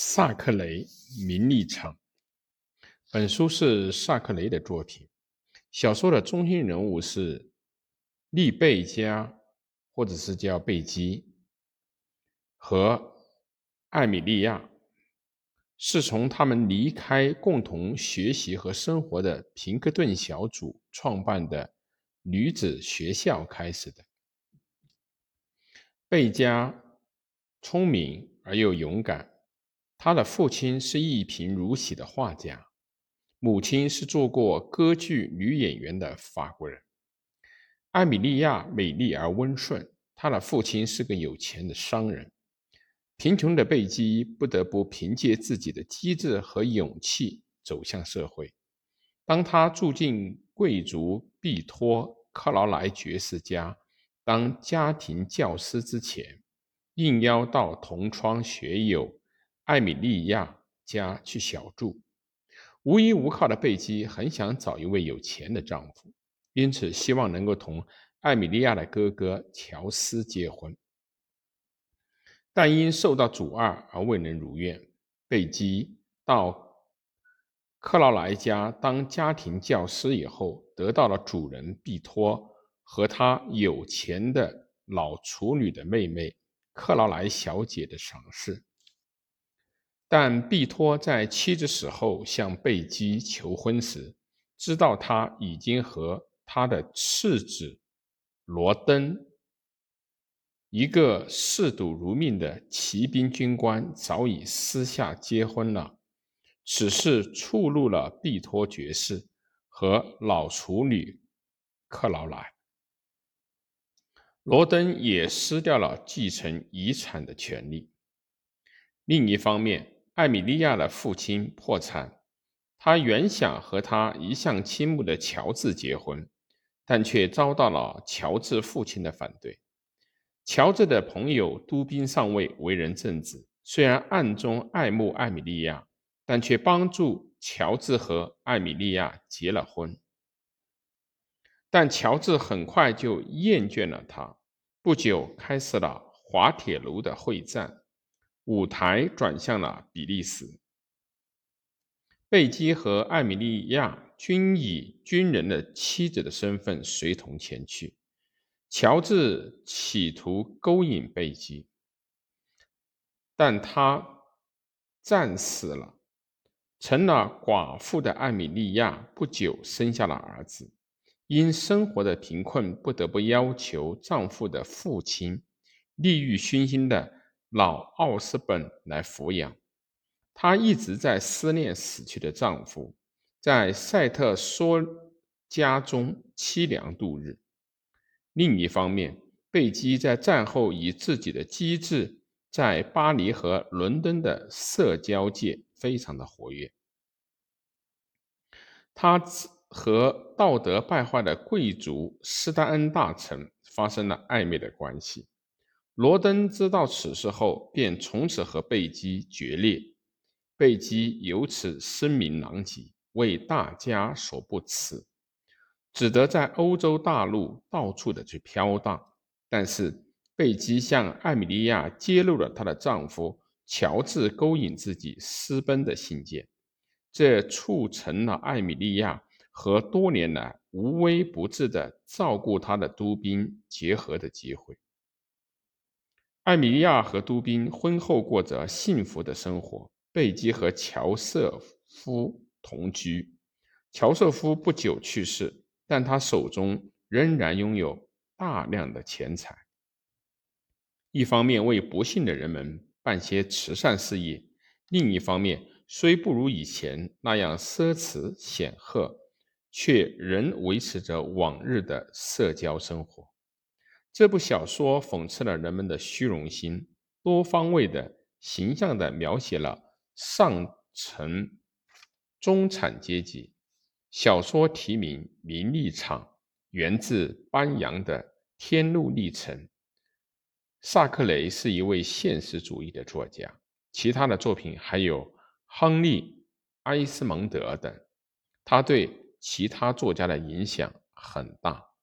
萨克雷名利场。本书是萨克雷的作品。小说的中心人物是利贝加，或者是叫贝基，和艾米莉亚，是从他们离开共同学习和生活的平克顿小组创办的女子学校开始的。贝加聪明而又勇敢。他的父亲是一贫如洗的画家，母亲是做过歌剧女演员的法国人。艾米莉亚美丽而温顺，她的父亲是个有钱的商人。贫穷的贝基不得不凭借自己的机智和勇气走向社会。当他住进贵族毕托克劳莱爵士家当家庭教师之前，应邀到同窗学友。艾米莉亚家去小住，无依无靠的贝基很想找一位有钱的丈夫，因此希望能够同艾米莉亚的哥哥乔斯结婚，但因受到阻碍而未能如愿。贝基到克劳莱家当家庭教师以后，得到了主人毕托和他有钱的老处女的妹妹克劳莱小姐的赏识。但毕托在妻子死后向贝基求婚时，知道他已经和他的次子罗登，一个嗜赌如命的骑兵军官，早已私下结婚了。此事触怒了毕托爵士和老处女克劳莱，罗登也失掉了继承遗产的权利。另一方面，艾米莉亚的父亲破产，他原想和他一向倾慕的乔治结婚，但却遭到了乔治父亲的反对。乔治的朋友都宾上尉为人正直，虽然暗中爱慕艾米莉亚，但却帮助乔治和艾米莉亚结了婚。但乔治很快就厌倦了他，不久开始了滑铁卢的会战。舞台转向了比利时。贝基和艾米莉亚均以军人的妻子的身份随同前去。乔治企图勾引贝基，但他战死了。成了寡妇的艾米莉亚不久生下了儿子，因生活的贫困，不得不要求丈夫的父亲利欲熏心的。老奥斯本来抚养，她一直在思念死去的丈夫，在塞特梭家中凄凉度日。另一方面，贝基在战后以自己的机智，在巴黎和伦敦的社交界非常的活跃。他和道德败坏的贵族斯丹恩大臣发生了暧昧的关系。罗登知道此事后，便从此和贝基决裂。贝基由此声名狼藉，为大家所不齿，只得在欧洲大陆到处的去飘荡。但是，贝基向艾米莉亚揭露了她的丈夫乔治勾引自己私奔的信件，这促成了艾米莉亚和多年来无微不至的照顾她的都宾结合的机会。艾米莉亚和都宾婚后过着幸福的生活。贝基和乔瑟夫同居。乔瑟夫不久去世，但他手中仍然拥有大量的钱财。一方面为不幸的人们办些慈善事业，另一方面虽不如以前那样奢侈显赫，却仍维持着往日的社交生活。这部小说讽刺了人们的虚荣心，多方位的、形象的描写了上层中产阶级。小说题名《名利场》，源自班扬的《天路历程》。萨克雷是一位现实主义的作家，其他的作品还有亨利·埃斯蒙德等，他对其他作家的影响很大。